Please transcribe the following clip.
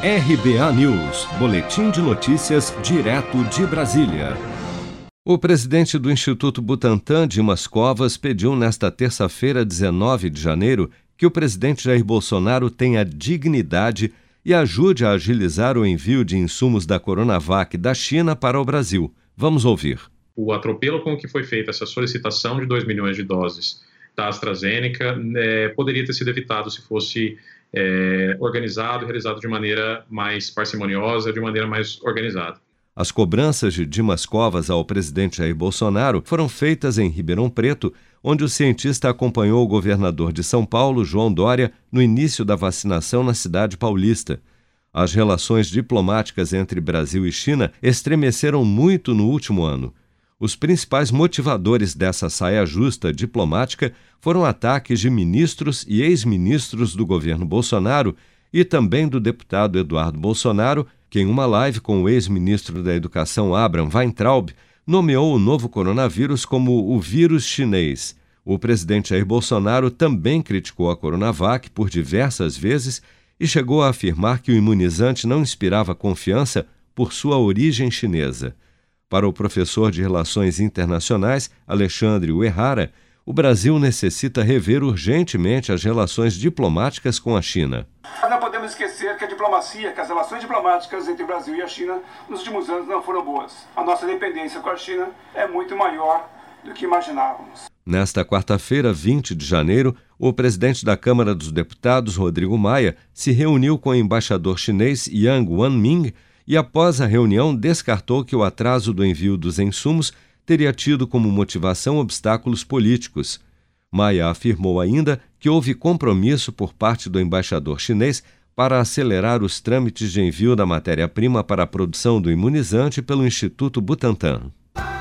RBA News, Boletim de Notícias, direto de Brasília. O presidente do Instituto Butantan, Dimas Covas, pediu nesta terça-feira, 19 de janeiro, que o presidente Jair Bolsonaro tenha dignidade e ajude a agilizar o envio de insumos da Coronavac da China para o Brasil. Vamos ouvir. O atropelo com que foi feita essa solicitação de 2 milhões de doses da AstraZeneca é, poderia ter sido evitado se fosse é, organizado realizado de maneira mais parcimoniosa, de maneira mais organizada. As cobranças de Dimas Covas ao presidente Jair Bolsonaro foram feitas em Ribeirão Preto, onde o cientista acompanhou o governador de São Paulo, João Dória, no início da vacinação na cidade paulista. As relações diplomáticas entre Brasil e China estremeceram muito no último ano. Os principais motivadores dessa saia justa diplomática foram ataques de ministros e ex-ministros do governo Bolsonaro e também do deputado Eduardo Bolsonaro, que, em uma live com o ex-ministro da Educação Abraham Weintraub, nomeou o novo coronavírus como o vírus chinês. O presidente Jair Bolsonaro também criticou a Coronavac por diversas vezes e chegou a afirmar que o imunizante não inspirava confiança por sua origem chinesa. Para o professor de Relações Internacionais, Alexandre Uerrara, o Brasil necessita rever urgentemente as relações diplomáticas com a China. Não podemos esquecer que a diplomacia, que as relações diplomáticas entre o Brasil e a China nos últimos anos não foram boas. A nossa dependência com a China é muito maior do que imaginávamos. Nesta quarta-feira, 20 de janeiro, o presidente da Câmara dos Deputados, Rodrigo Maia, se reuniu com o embaixador chinês Yang Wanming e, após a reunião, descartou que o atraso do envio dos insumos teria tido como motivação obstáculos políticos. Maia afirmou ainda que houve compromisso por parte do embaixador chinês para acelerar os trâmites de envio da matéria-prima para a produção do imunizante pelo Instituto Butantan.